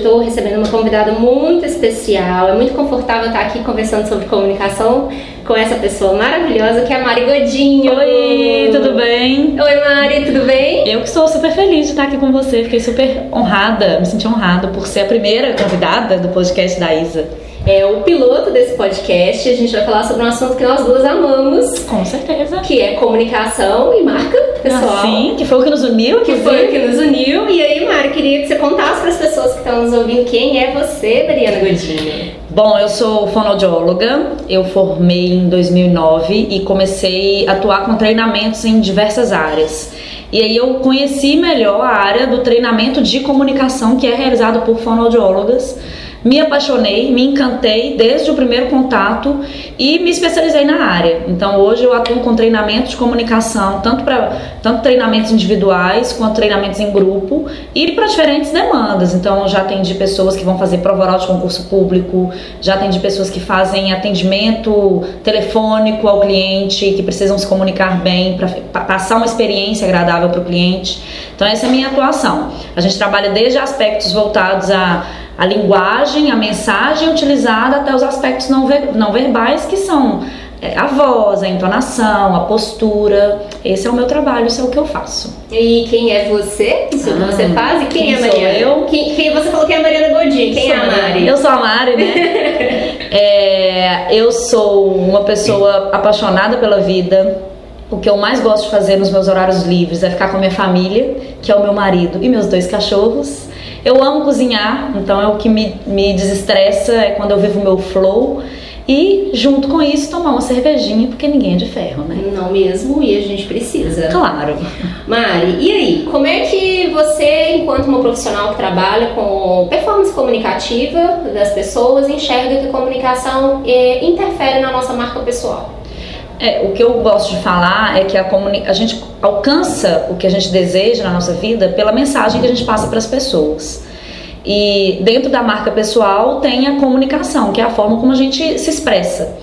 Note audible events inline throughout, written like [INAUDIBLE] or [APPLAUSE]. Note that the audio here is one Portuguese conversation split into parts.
estou recebendo uma convidada muito especial. É muito confortável estar aqui conversando sobre comunicação com essa pessoa maravilhosa que é a Mari Godinho. Oi, tudo bem? Oi, Mari, tudo bem? Eu que estou super feliz de estar aqui com você. Fiquei super honrada, me senti honrada por ser a primeira convidada do podcast da Isa é o piloto desse podcast. A gente vai falar sobre um assunto que nós duas amamos. Com certeza. Que é comunicação e marca pessoal. Ah, sim, que foi o que nos uniu. Que foi o que nos uniu. E aí, Mari, queria que você contasse para as pessoas que estão nos ouvindo quem é você, Mariana Godinho. Bom, eu sou fonoaudióloga, eu formei em 2009 e comecei a atuar com treinamentos em diversas áreas. E aí eu conheci melhor a área do treinamento de comunicação que é realizado por fonoaudiólogas me apaixonei, me encantei desde o primeiro contato e me especializei na área. Então hoje eu atuo com treinamentos de comunicação, tanto para tanto treinamentos individuais quanto treinamentos em grupo e para diferentes demandas. Então já atendi pessoas que vão fazer prova oral de concurso público, já atendi pessoas que fazem atendimento telefônico ao cliente, que precisam se comunicar bem para passar uma experiência agradável para o cliente. Então essa é a minha atuação. A gente trabalha desde aspectos voltados a a linguagem, a mensagem utilizada até os aspectos não, ver, não verbais que são é, a voz, a entonação, a postura. Esse é o meu trabalho, isso é o que eu faço. E quem é você? Isso ah, que você faz? E quem, quem é a Mariana? eu? Quem, quem, você falou que é a Mariana Godinho. Quem sou é a Mari? Eu sou a Mari, né? [LAUGHS] é, eu sou uma pessoa apaixonada pela vida. O que eu mais gosto de fazer nos meus horários livres é ficar com a minha família, que é o meu marido e meus dois cachorros. Eu amo cozinhar, então é o que me, me desestressa, é quando eu vivo o meu flow. E junto com isso tomar uma cervejinha, porque ninguém é de ferro, né? Não mesmo, e a gente precisa. Claro. Mari, e aí, como é que você, enquanto uma profissional que trabalha com performance comunicativa das pessoas, enxerga que a comunicação é, interfere na nossa marca pessoal? É, o que eu gosto de falar é que a, a gente alcança o que a gente deseja na nossa vida pela mensagem que a gente passa para as pessoas. E dentro da marca pessoal tem a comunicação, que é a forma como a gente se expressa.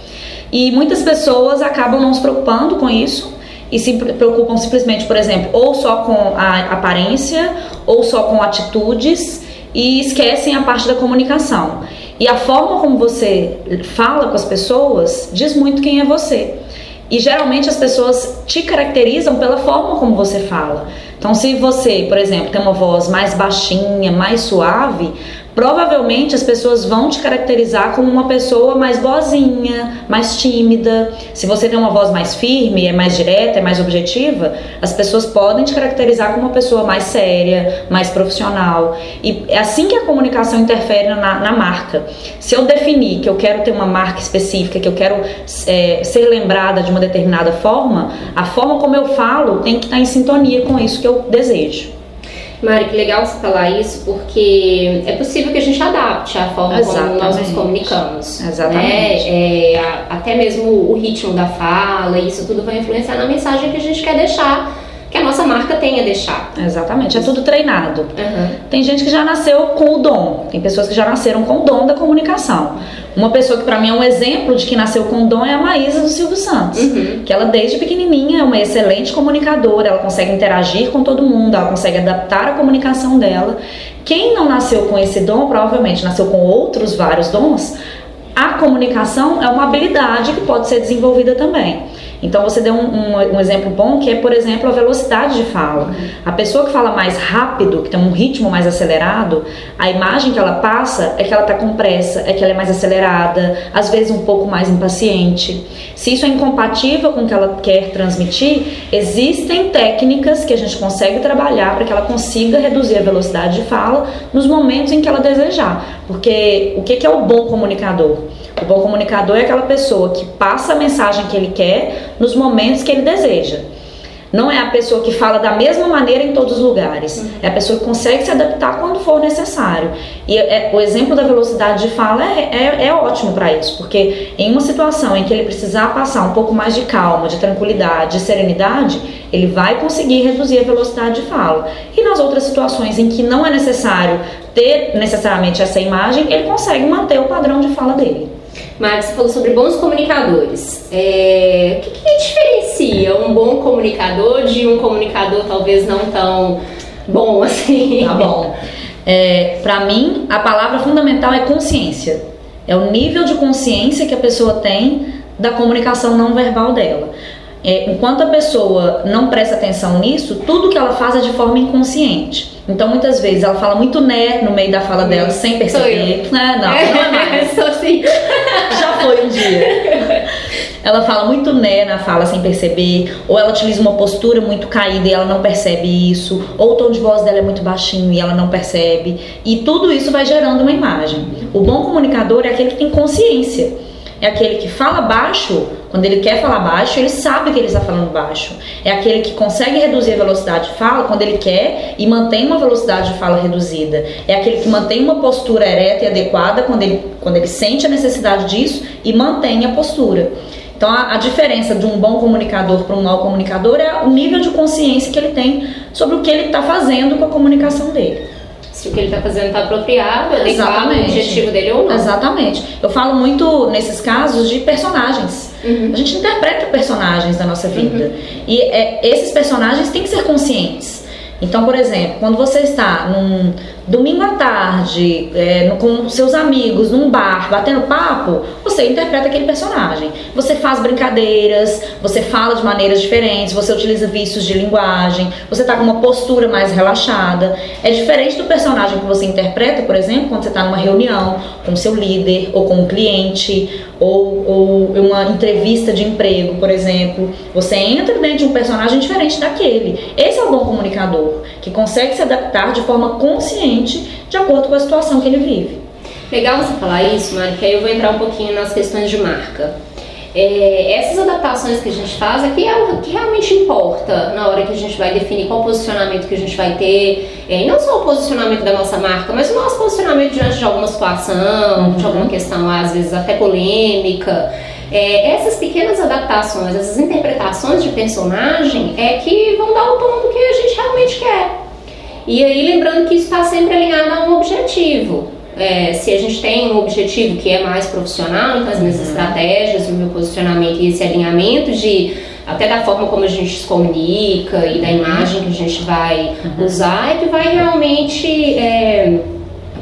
E muitas pessoas acabam não se preocupando com isso e se preocupam simplesmente, por exemplo, ou só com a aparência ou só com atitudes e esquecem a parte da comunicação. E a forma como você fala com as pessoas diz muito quem é você. E geralmente as pessoas te caracterizam pela forma como você fala. Então, se você, por exemplo, tem uma voz mais baixinha, mais suave, provavelmente as pessoas vão te caracterizar como uma pessoa mais boazinha, mais tímida. Se você tem uma voz mais firme, é mais direta, é mais objetiva, as pessoas podem te caracterizar como uma pessoa mais séria, mais profissional. E é assim que a comunicação interfere na, na marca. Se eu definir que eu quero ter uma marca específica, que eu quero é, ser lembrada de uma determinada forma, a forma como eu falo tem que estar em sintonia com isso que eu desejo. Mari, que legal você falar isso, porque é possível que a gente adapte a forma Exatamente. como nós nos comunicamos. Né? Exatamente. Né? É, até mesmo o ritmo da fala, isso tudo vai influenciar na mensagem que a gente quer deixar que a nossa marca tenha deixar. Exatamente, é tudo treinado. Uhum. Tem gente que já nasceu com o dom, tem pessoas que já nasceram com o dom da comunicação. Uma pessoa que para mim é um exemplo de que nasceu com o dom é a Maísa do Silvio Santos, uhum. que ela desde pequenininha é uma excelente comunicadora, ela consegue interagir com todo mundo, ela consegue adaptar a comunicação dela. Quem não nasceu com esse dom, provavelmente nasceu com outros vários dons. A comunicação é uma habilidade que pode ser desenvolvida também. Então você deu um, um, um, exemplo bom que é, por exemplo, a velocidade de fala. A pessoa que fala mais rápido, que tem um ritmo mais acelerado, a imagem que ela passa é que ela está com pressa, é que ela é mais acelerada, às vezes um pouco mais impaciente. Se isso é incompatível com o que ela quer transmitir, existem técnicas que a gente consegue trabalhar para que ela consiga reduzir a velocidade de fala nos momentos em que ela desejar. Porque o que é o bom comunicador? O bom comunicador é aquela pessoa que passa a mensagem que ele quer nos momentos que ele deseja. Não é a pessoa que fala da mesma maneira em todos os lugares. Uhum. É a pessoa que consegue se adaptar quando for necessário. E é, o exemplo da velocidade de fala é, é, é ótimo para isso, porque em uma situação em que ele precisar passar um pouco mais de calma, de tranquilidade, de serenidade, ele vai conseguir reduzir a velocidade de fala. E nas outras situações em que não é necessário ter necessariamente essa imagem, ele consegue manter o padrão de fala dele. Marcos, você falou sobre bons comunicadores. É, o que, que diferencia um bom comunicador de um comunicador talvez não tão bom [LAUGHS] assim? Tá bom. É, para mim, a palavra fundamental é consciência. É o nível de consciência que a pessoa tem da comunicação não verbal dela. É, enquanto a pessoa não presta atenção nisso, tudo que ela faz é de forma inconsciente. Então, muitas vezes, ela fala muito né no meio da fala dela, sem perceber. Não, não, não é mais. [LAUGHS] Sou assim. [LAUGHS] Já foi um dia. Ela fala muito né na fala sem perceber, ou ela utiliza uma postura muito caída e ela não percebe isso, ou o tom de voz dela é muito baixinho e ela não percebe. E tudo isso vai gerando uma imagem. O bom comunicador é aquele que tem consciência é aquele que fala baixo, quando ele quer falar baixo, ele sabe que ele está falando baixo. É aquele que consegue reduzir a velocidade de fala quando ele quer e mantém uma velocidade de fala reduzida. É aquele que mantém uma postura ereta e adequada quando ele, quando ele sente a necessidade disso e mantém a postura. Então, a, a diferença de um bom comunicador para um mau comunicador é o nível de consciência que ele tem sobre o que ele está fazendo com a comunicação dele se o que ele está fazendo está apropriado, adequado ao objetivo dele ou não. Exatamente. Eu falo muito nesses casos de personagens. Uhum. A gente interpreta personagens da nossa vida. Uhum. E é, esses personagens têm que ser conscientes. Então, por exemplo, quando você está num domingo à tarde, é, com seus amigos, num bar, batendo papo, você interpreta aquele personagem. Você faz brincadeiras, você fala de maneiras diferentes, você utiliza vícios de linguagem, você está com uma postura mais relaxada. É diferente do personagem que você interpreta, por exemplo, quando você está numa reunião com seu líder, ou com um cliente, ou, ou uma entrevista de emprego, por exemplo. Você entra dentro de um personagem diferente daquele. Esse é o bom comunicador, que consegue se adaptar de forma consciente de acordo com a situação que ele vive. Legal você falar isso, Mari, que aí eu vou entrar um pouquinho nas questões de marca. É, essas adaptações que a gente faz é que é o que realmente importa na hora que a gente vai definir qual posicionamento que a gente vai ter, é, não só o posicionamento da nossa marca, mas o nosso posicionamento diante de alguma situação, uhum. de alguma questão, às vezes até polêmica. É, essas pequenas adaptações, essas interpretações de personagem é que vão dar o tom do que a gente realmente quer. E aí, lembrando que isso está sempre alinhado a um objetivo. É, se a gente tem um objetivo que é mais profissional, então as minhas uhum. estratégias, o meu posicionamento e esse alinhamento de até da forma como a gente se comunica e da imagem que a gente vai uhum. usar, é que vai realmente é,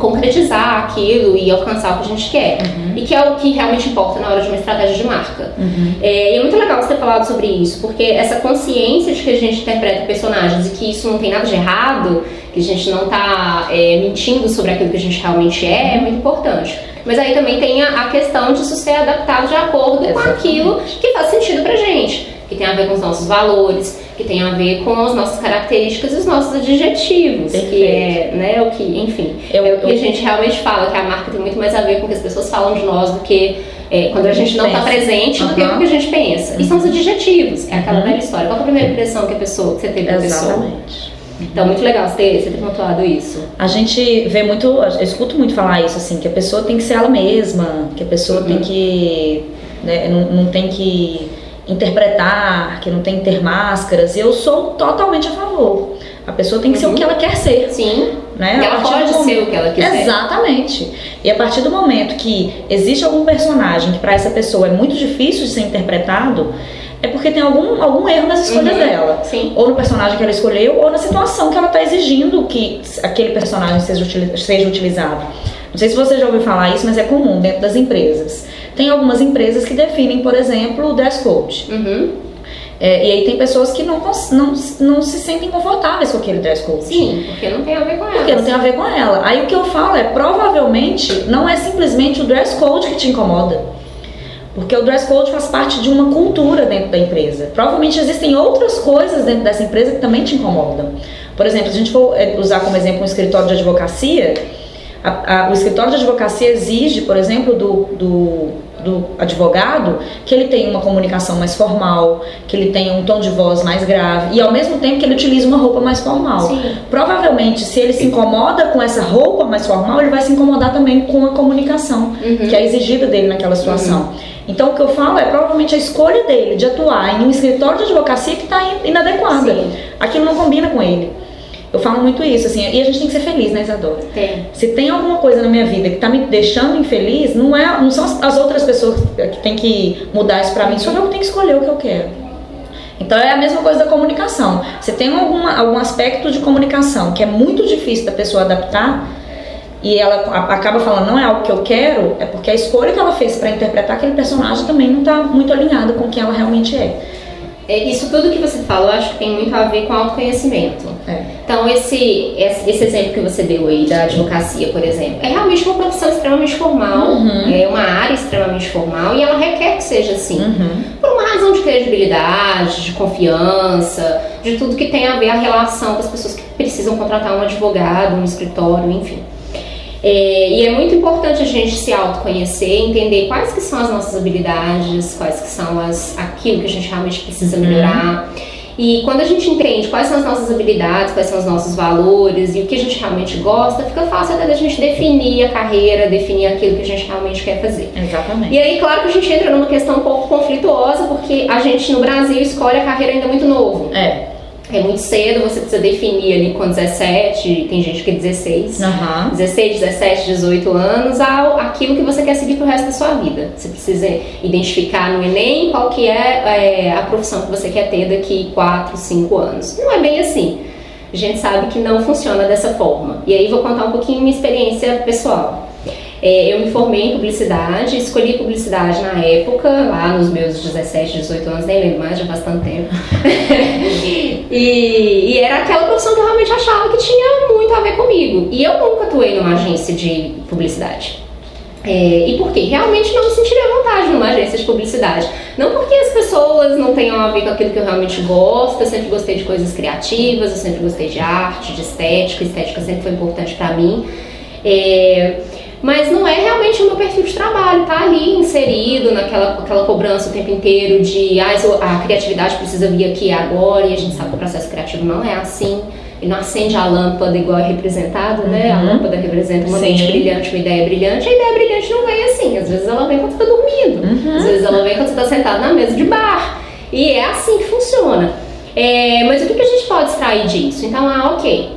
concretizar aquilo e alcançar o que a gente quer. Uhum. E que é o que realmente importa na hora de uma estratégia de marca. Uhum. É, e é muito legal você ter falado sobre isso, porque essa consciência de que a gente interpreta personagens e que isso não tem nada de errado que a gente não está é, mentindo sobre aquilo que a gente realmente é, é muito importante. Mas aí também tem a, a questão de isso ser adaptado de acordo Exatamente. com aquilo que faz sentido pra gente, que tem a ver com os nossos valores, que tem a ver com as nossas características e os nossos adjetivos, Perfeito. que é, né, o que, enfim, eu, é o que eu... a gente realmente fala, que a marca tem muito mais a ver com o que as pessoas falam de nós do que é, quando a gente não está presente uhum. do que o que a gente pensa. E são os adjetivos, é aquela uhum. velha história. Qual é a primeira impressão que a pessoa, que você teve da pessoa? Exatamente. Então, muito legal você ter, você ter pontuado isso. A gente vê muito, eu escuto muito falar isso, assim, que a pessoa tem que ser ela mesma, que a pessoa uhum. tem que. Né, não, não tem que interpretar, que não tem que ter máscaras. Eu sou totalmente a favor. A pessoa tem que uhum. ser o que ela quer ser. Sim. Né? Ela pode ser o que ela quiser. Exatamente. E a partir do momento que existe algum personagem que para essa pessoa é muito difícil de ser interpretado, é porque tem algum, algum erro nas escolhas uhum, dela. Sim. Ou no personagem que ela escolheu, ou na situação que ela está exigindo que aquele personagem seja, seja utilizado. Não sei se você já ouviu falar isso, mas é comum dentro das empresas. Tem algumas empresas que definem, por exemplo, o dress code. Uhum. É, e aí tem pessoas que não, não, não se sentem confortáveis com aquele dress code. Sim, porque não tem a ver com ela. Porque não tem a ver com ela. Aí o que eu falo é, provavelmente, não é simplesmente o dress code que te incomoda. Porque o dress code faz parte de uma cultura dentro da empresa. Provavelmente existem outras coisas dentro dessa empresa que também te incomodam. Por exemplo, se a gente for é, usar como exemplo um escritório de advocacia, a, a, o escritório de advocacia exige, por exemplo, do, do, do, advogado que ele tenha uma comunicação mais formal, que ele tenha um tom de voz mais grave e ao mesmo tempo que ele utilize uma roupa mais formal. Sim. Provavelmente, se ele se incomoda com essa roupa mais formal, ele vai se incomodar também com a comunicação uhum. que é exigida dele naquela situação. Uhum. Então, o que eu falo é provavelmente a escolha dele de atuar em um escritório de advocacia que está inadequada. Sim. Aquilo não combina com ele. Eu falo muito isso, assim, e a gente tem que ser feliz, né, Isadora? Tem. Se tem alguma coisa na minha vida que está me deixando infeliz, não, é, não são as outras pessoas que têm que mudar isso para mim, sou eu que tenho que escolher o que eu quero. Então é a mesma coisa da comunicação. Você tem alguma, algum aspecto de comunicação que é muito difícil da pessoa adaptar e ela acaba falando não é algo que eu quero, é porque a escolha que ela fez para interpretar aquele personagem também não está muito alinhada com quem ela realmente é. É, isso tudo que você falou, acho que tem muito a ver com autoconhecimento. É. Então, esse, esse exemplo que você deu aí da advocacia, por exemplo, é realmente uma profissão extremamente formal, uhum. é uma área extremamente formal e ela requer que seja assim. Uhum. Por uma razão de credibilidade, de confiança, de tudo que tem a ver a relação com as pessoas que precisam contratar um advogado, um escritório, enfim. É, e é muito importante a gente se autoconhecer, entender quais que são as nossas habilidades, quais que são as, aquilo que a gente realmente precisa melhorar. Uhum. E quando a gente entende quais são as nossas habilidades, quais são os nossos valores e o que a gente realmente gosta, fica fácil até da gente definir a carreira, definir aquilo que a gente realmente quer fazer. Exatamente. E aí, claro que a gente entra numa questão um pouco conflituosa, porque a gente no Brasil escolhe a carreira ainda muito novo. É é muito cedo, você precisa definir ali com 17, tem gente que é 16, uhum. 16, 17, 18 anos, aquilo que você quer seguir pro resto da sua vida. Você precisa identificar no Enem qual que é, é a profissão que você quer ter daqui 4, 5 anos. Não é bem assim. A gente sabe que não funciona dessa forma. E aí vou contar um pouquinho minha experiência pessoal. É, eu me formei em publicidade, escolhi publicidade na época, lá nos meus 17, 18 anos, nem lembro mais, já faz tanto tempo. [LAUGHS] e, e, era aquela profissão que eu realmente achava que tinha muito a ver comigo. E eu nunca atuei numa agência de publicidade. É, e por quê? Realmente não me sentiria à vontade numa agência de publicidade. Não porque as pessoas não tenham a ver com aquilo que eu realmente gosto, eu sempre gostei de coisas criativas, eu sempre gostei de arte, de estética, estética sempre foi importante para mim. É, mas não é realmente o meu perfil de trabalho, tá ali inserido naquela aquela cobrança o tempo inteiro de ah, a criatividade precisa vir aqui agora, e a gente sabe que o processo criativo não é assim. E não acende a lâmpada igual é representado, uhum. né? A uhum. lâmpada representa uma Sim. mente brilhante, uma ideia brilhante. A ideia brilhante não vem assim. Às vezes ela vem quando você está dormindo. Uhum. Às vezes ela vem quando você está sentado na mesa de bar. E é assim que funciona. É, mas o que, que a gente pode extrair disso? Então, ah, ok.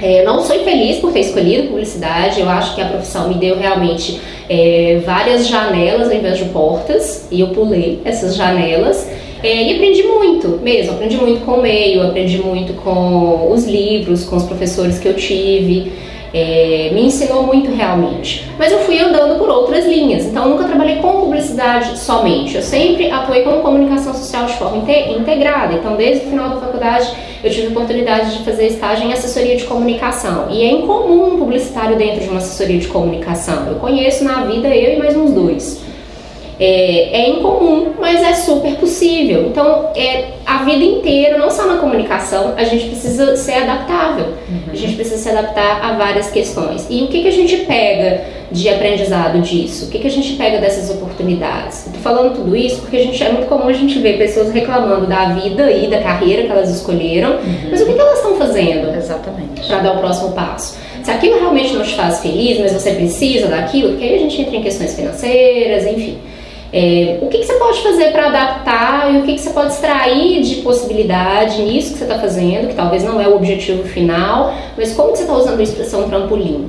É, não sou infeliz por ter escolhido publicidade, eu acho que a profissão me deu realmente é, várias janelas ao invés de portas, e eu pulei essas janelas. É, e aprendi muito mesmo, aprendi muito com o meio, aprendi muito com os livros, com os professores que eu tive é, me ensinou muito realmente. Mas eu fui andando por outras linhas, então eu nunca trabalhei com publicidade somente. Eu sempre atuei com comunicação social de forma integrada. Então, desde o final da faculdade, eu tive a oportunidade de fazer estágio em assessoria de comunicação. E é incomum um publicitário dentro de uma assessoria de comunicação. Eu conheço na vida eu e mais uns dois. É, é, incomum, mas é super possível. Então, é a vida inteira, não só na comunicação, a gente precisa ser adaptável. Uhum. A gente precisa se adaptar a várias questões. E o que, que a gente pega de aprendizado disso? O que, que a gente pega dessas oportunidades? Estou falando tudo isso porque a gente é muito comum a gente ver pessoas reclamando da vida e da carreira que elas escolheram, uhum. mas o que, que elas estão fazendo? Exatamente. Para dar o próximo passo. Se aquilo realmente não te faz feliz, mas você precisa daquilo, porque aí a gente entra em questões financeiras, enfim. É, o que, que, você pode fazer para adaptar e o que, que, você pode extrair de possibilidade nisso que você está fazendo, que talvez não é o objetivo final, mas como que você está usando a expressão trampolim?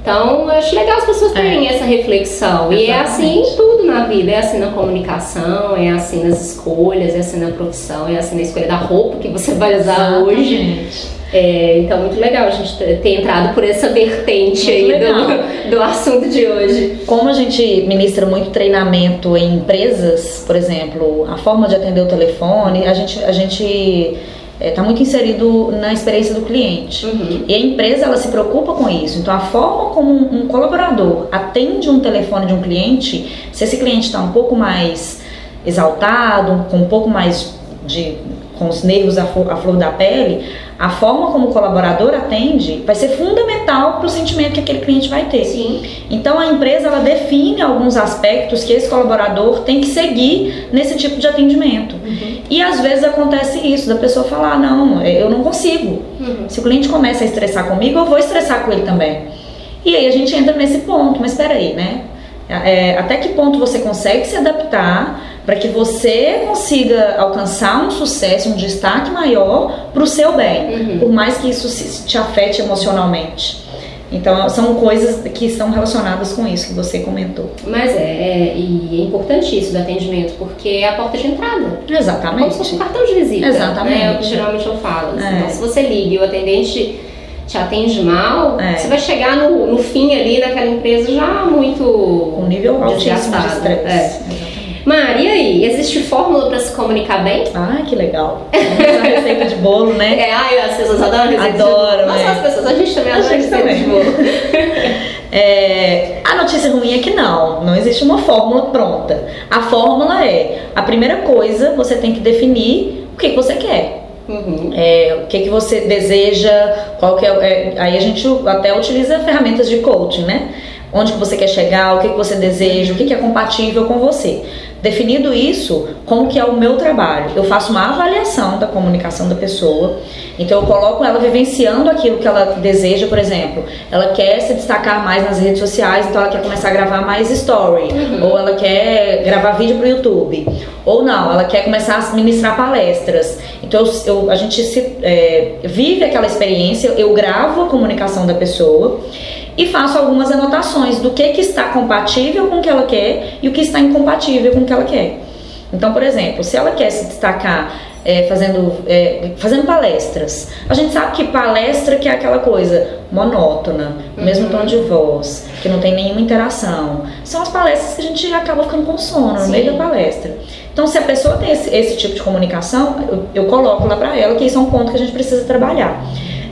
Então, eu acho legal as pessoas terem é. essa reflexão. Exatamente. E é assim em tudo na vida. É assim na comunicação, é assim nas escolhas, é assim na profissão, é assim na escolha da roupa que você vai usar Exatamente. hoje. É, então, muito legal a gente ter entrado por essa vertente muito aí do, [LAUGHS] do assunto de hoje. Como a gente ministra muito treinamento em empresas, por exemplo, a forma de atender o telefone, a gente, a gente está é, tá muito inserido na experiência do cliente. Uhum. E a empresa ela se preocupa com isso. Então a forma como um, um colaborador atende um telefone de um cliente, se esse cliente está um pouco mais exaltado, com um pouco mais de com os nervos à flor, à flor da pele, a forma como o colaborador atende vai ser fundamental para o sentimento que aquele cliente vai ter. Sim. Então a empresa ela define alguns aspectos que esse colaborador tem que seguir nesse tipo de atendimento. Uhum. E às vezes acontece isso, da pessoa falar, não, eu não consigo. Uhum. Se o cliente começa a estressar comigo, eu vou estressar com ele também. E aí a gente entra nesse ponto, mas espera aí, né? É, até que ponto você consegue se adaptar para que você consiga alcançar um sucesso, um destaque maior para o seu bem, uhum. por mais que isso te afete emocionalmente. Então são coisas que estão relacionadas com isso que você comentou. Mas é, é e é importante isso do atendimento, porque é a porta de entrada. Exatamente. Como se fosse um cartão de visita. Exatamente. Né? É o que geralmente eu falo. É. Então, se você liga e o atendente te atende mal, é. você vai chegar no, no fim ali daquela empresa já muito com nível altíssimo de estresse. É. Mari, e aí? Existe fórmula para se comunicar bem? Ah, que legal. Essa receita de bolo, né? É, ai, as pessoas adoram receita Adoro, de bolo. Não só as pessoas, a gente também a adora receita também. de bolo. [LAUGHS] É, a notícia ruim é que não, não existe uma fórmula pronta. A fórmula é, a primeira coisa, você tem que definir o que, que você quer. Uhum. É, o que, que você deseja, qual que é, é, Aí a gente até utiliza ferramentas de coaching, né? Onde que você quer chegar, o que, que você deseja, o que, que é compatível com você. Definido isso, como que é o meu trabalho? Eu faço uma avaliação da comunicação da pessoa, então eu coloco ela vivenciando aquilo que ela deseja, por exemplo, ela quer se destacar mais nas redes sociais, então ela quer começar a gravar mais story, uhum. ou ela quer gravar vídeo para o YouTube, ou não, ela quer começar a ministrar palestras. Então eu, a gente se, é, vive aquela experiência, eu gravo a comunicação da pessoa e faço algumas anotações do que, que está compatível com o que ela quer e o que está incompatível com o que ela quer. Então, por exemplo, se ela quer se destacar é, fazendo, é, fazendo palestras, a gente sabe que palestra que é aquela coisa monótona, uhum. mesmo tom de voz, que não tem nenhuma interação, são as palestras que a gente acaba ficando com sono Sim. no meio da palestra. Então, se a pessoa tem esse, esse tipo de comunicação, eu, eu coloco lá para ela que isso é um ponto que a gente precisa trabalhar.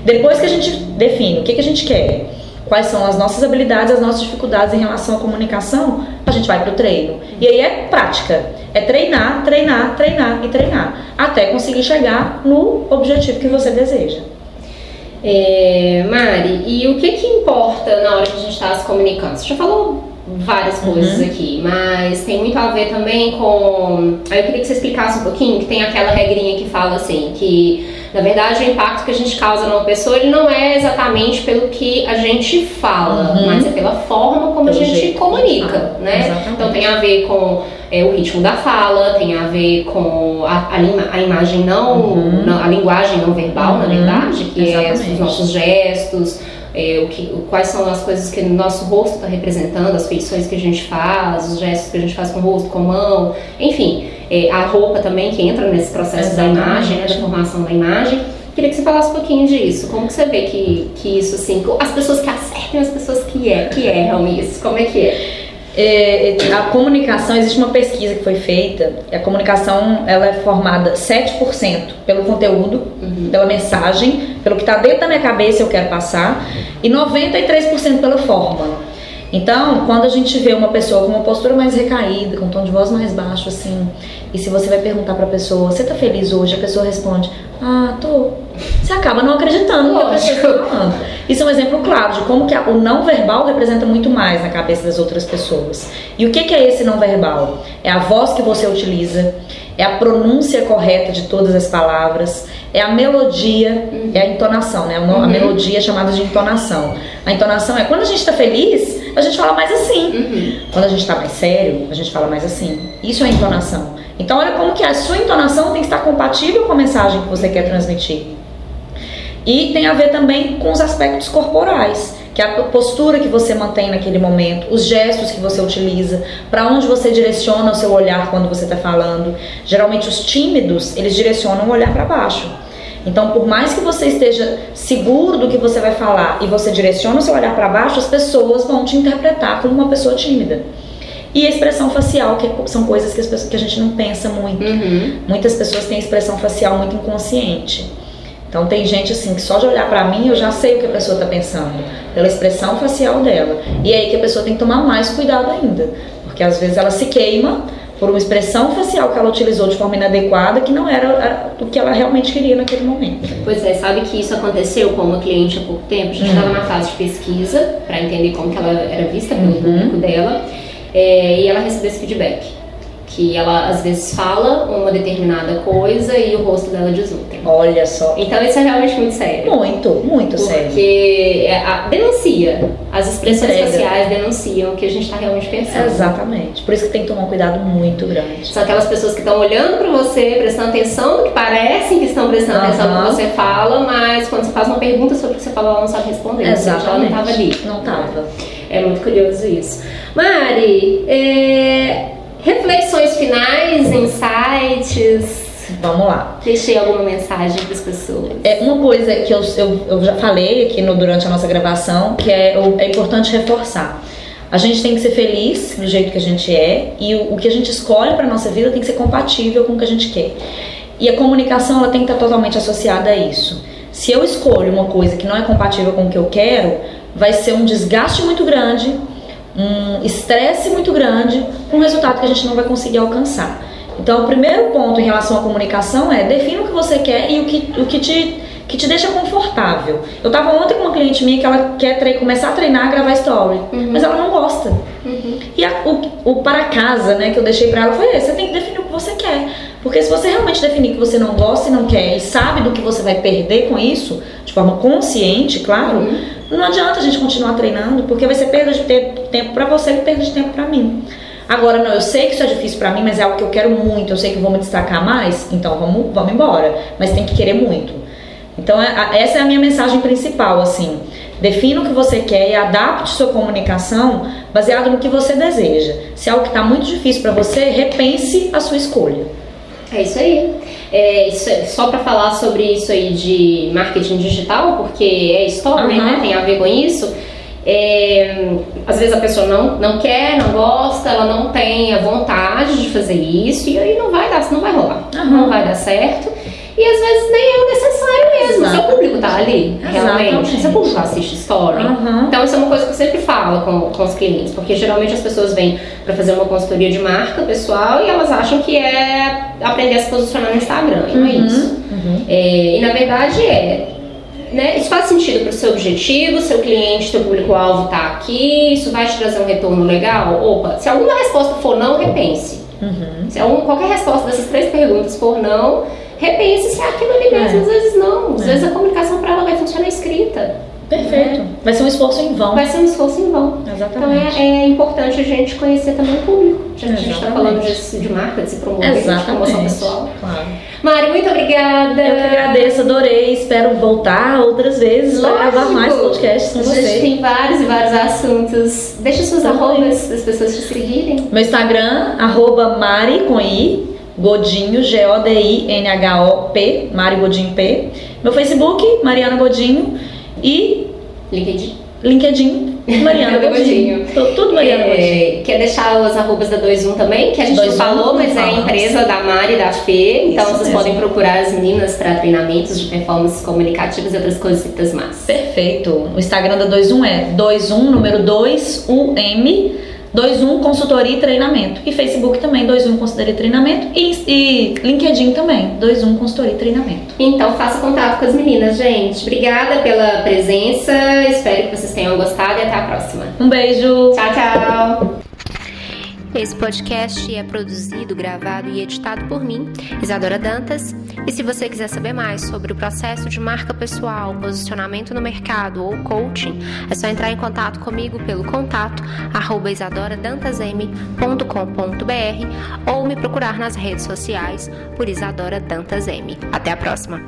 Depois que a gente define o que, que a gente quer, quais são as nossas habilidades, as nossas dificuldades em relação à comunicação, a gente vai para o treino. E aí é prática, é treinar, treinar, treinar e treinar, até conseguir chegar no objetivo que você deseja. É, Mari, e o que que importa na hora que a gente está se comunicando? Você já falou várias coisas uhum. aqui, mas tem muito a ver também com. Aí eu queria que você explicasse um pouquinho, que tem aquela regrinha que fala assim, que na verdade o impacto que a gente causa numa pessoa ele não é exatamente pelo que a gente fala, uhum. mas é pela forma como pelo a gente comunica, né? Exatamente. Então tem a ver com é, o ritmo da fala, tem a ver com a, a, a imagem não, uhum. não, a linguagem não verbal, na uhum. verdade, que Exatamente. é os nossos gestos é, o que, quais são as coisas que o nosso rosto está representando, as feições que a gente faz, os gestos que a gente faz com o rosto, com a mão, enfim, é, a roupa também que entra nesse processo da imagem, né, da formação da imagem. Queria que você falasse um pouquinho disso. Como que você vê que, que isso, assim, as pessoas que acertam as pessoas que, é, que erram isso, como é que é? É, é, a comunicação, existe uma pesquisa que foi feita, a comunicação ela é formada 7% pelo conteúdo, uhum. pela mensagem, pelo que está dentro da minha cabeça eu quero passar, e 93% pela forma. Então, quando a gente vê uma pessoa com uma postura mais recaída, com um tom de voz mais baixo, assim, e se você vai perguntar para a pessoa, você tá feliz hoje? A pessoa responde, ah, tô. Você acaba não acreditando no que a pessoa está falando. Isso é um exemplo claro de como que o não verbal representa muito mais na cabeça das outras pessoas. E o que, que é esse não verbal? É a voz que você utiliza, é a pronúncia correta de todas as palavras, é a melodia, uhum. é a entonação, né? A uhum. melodia é chamada de entonação. A entonação é quando a gente está feliz, a gente fala mais assim. Uhum. Quando a gente está mais sério, a gente fala mais assim. Isso é entonação. Então olha como que a sua entonação tem que estar compatível com a mensagem que você quer transmitir. E tem a ver também com os aspectos corporais, que é a postura que você mantém naquele momento, os gestos que você utiliza, para onde você direciona o seu olhar quando você está falando. Geralmente os tímidos, eles direcionam o olhar para baixo. Então, por mais que você esteja seguro do que você vai falar e você direciona o seu olhar para baixo, as pessoas vão te interpretar como uma pessoa tímida. E a expressão facial, que são coisas que, as pessoas, que a gente não pensa muito. Uhum. Muitas pessoas têm expressão facial muito inconsciente. Então tem gente assim que só de olhar para mim eu já sei o que a pessoa está pensando, pela expressão facial dela. E é aí que a pessoa tem que tomar mais cuidado ainda, porque às vezes ela se queima por uma expressão facial que ela utilizou de forma inadequada, que não era o que ela realmente queria naquele momento. Pois é, sabe que isso aconteceu com uma cliente há pouco tempo? A gente estava uhum. na fase de pesquisa para entender como que ela era vista pelo uhum. público dela, é, e ela recebeu esse feedback que ela às vezes fala uma determinada coisa e o rosto dela diz outra. Olha só. Então isso é realmente muito sério. Muito, muito porque sério. Porque é, denuncia. As expressões Entrega. faciais denunciam o que a gente está realmente pensando. Exatamente. Por isso que tem que tomar um cuidado muito grande. São aquelas pessoas que estão olhando para você, prestando atenção no que parecem que estão prestando uhum. atenção no que você fala, mas quando você faz uma pergunta sobre o que você fala, ela não sabe responder. Exatamente. Ela não estava ali. Não estava. É muito curioso isso. Mari, é Reflexões finais, insights. Vamos lá. Deixei alguma mensagem para as pessoas. É uma coisa que eu, eu, eu já falei aqui no, durante a nossa gravação, que é, é importante reforçar. A gente tem que ser feliz do jeito que a gente é e o, o que a gente escolhe para nossa vida tem que ser compatível com o que a gente quer. E a comunicação ela tem que estar totalmente associada a isso. Se eu escolho uma coisa que não é compatível com o que eu quero, vai ser um desgaste muito grande um estresse muito grande, com um resultado que a gente não vai conseguir alcançar. Então, o primeiro ponto em relação à comunicação é defina o que você quer e o que, o que, te, que te deixa confortável. Eu estava ontem com uma cliente minha que ela quer começar a treinar a gravar story, uhum. mas ela não gosta. Uhum. E a, o, o para casa, né, que eu deixei para ela foi esse: você tem que definir o que você quer. Porque se você realmente definir que você não gosta e não quer e sabe do que você vai perder com isso, de forma consciente, claro, uhum. Não adianta a gente continuar treinando, porque vai ser perda de tempo para você e perda de tempo para mim. Agora, não, eu sei que isso é difícil para mim, mas é algo que eu quero muito, eu sei que vou me destacar mais, então vamos, vamos embora. Mas tem que querer muito. Então, é, essa é a minha mensagem principal, assim. Defina o que você quer e adapte sua comunicação baseado no que você deseja. Se é algo que está muito difícil para você, repense a sua escolha. É isso aí. É, isso, é, só para falar sobre isso aí de marketing digital, porque é story, uhum. né? Tem a ver com isso. É, às vezes a pessoa não, não quer, não gosta, ela não tem a vontade de fazer isso e aí não vai dar, não vai rolar, uhum. não vai dar certo. E às vezes nem é o necessário mesmo. Exato. Seu público tá ali, realmente. Seu público assiste story. Uhum. Então isso é uma coisa que eu sempre falo com, com os clientes, porque geralmente as pessoas vêm para fazer uma consultoria de marca pessoal e elas acham que é aprender a se posicionar no Instagram. E não é uhum. isso. Uhum. É, e na verdade é. Né, isso faz sentido para o seu objetivo, seu cliente, seu público-alvo está aqui, isso vai te trazer um retorno legal? Opa, se alguma resposta for não, repense. Uhum. Se algum, qualquer resposta dessas três perguntas for não, repense se é aquilo ali mesmo. É. Às vezes não. Às é. vezes a comunicação para ela vai funcionar escrita. Perfeito. Né? Vai ser um esforço em vão. Vai ser um esforço em vão. Exatamente. Então é, é importante a gente conhecer também o público. Já que a gente está falando de, de marca, de se promover, Exatamente. de promoção pessoal. Claro. Mari, muito obrigada. Eu que agradeço, adorei. Espero voltar outras vezes para gravar mais podcasts com você. A gente tem vários e vários assuntos. Deixa suas arrobas para as pessoas te seguirem. Meu Instagram, arroba Mari com I, Godinho, G-O-D-I-N-H-O-P, Mari Godinho P. Meu Facebook, Mariana Godinho. E. LinkedIn. LinkedIn, Mariana [LAUGHS] Godinho. Tudo Mariana é, Godinho. Quer deixar os arrobas da 21 também? Que a gente não falou, mas é a empresa da Mari e da Fê. Então Isso vocês mesmo. podem procurar as meninas para treinamentos de performances comunicativas e outras coisitas mais. Perfeito. O Instagram da 21 é 21, número 2, UM 21 Consultoria e Treinamento. E Facebook também, 21 Consultoria e Treinamento. E, e LinkedIn também, 21 Consultoria e Treinamento. Então faça contato com as meninas, gente. Obrigada pela presença. Espero que vocês tenham gostado e até a próxima. Um beijo. Tchau, tchau. Esse podcast é produzido, gravado e editado por mim, Isadora Dantas. E se você quiser saber mais sobre o processo de marca pessoal, posicionamento no mercado ou coaching, é só entrar em contato comigo pelo contato isadoradantasm.com.br ou me procurar nas redes sociais por Isadora Dantas M. Até a próxima!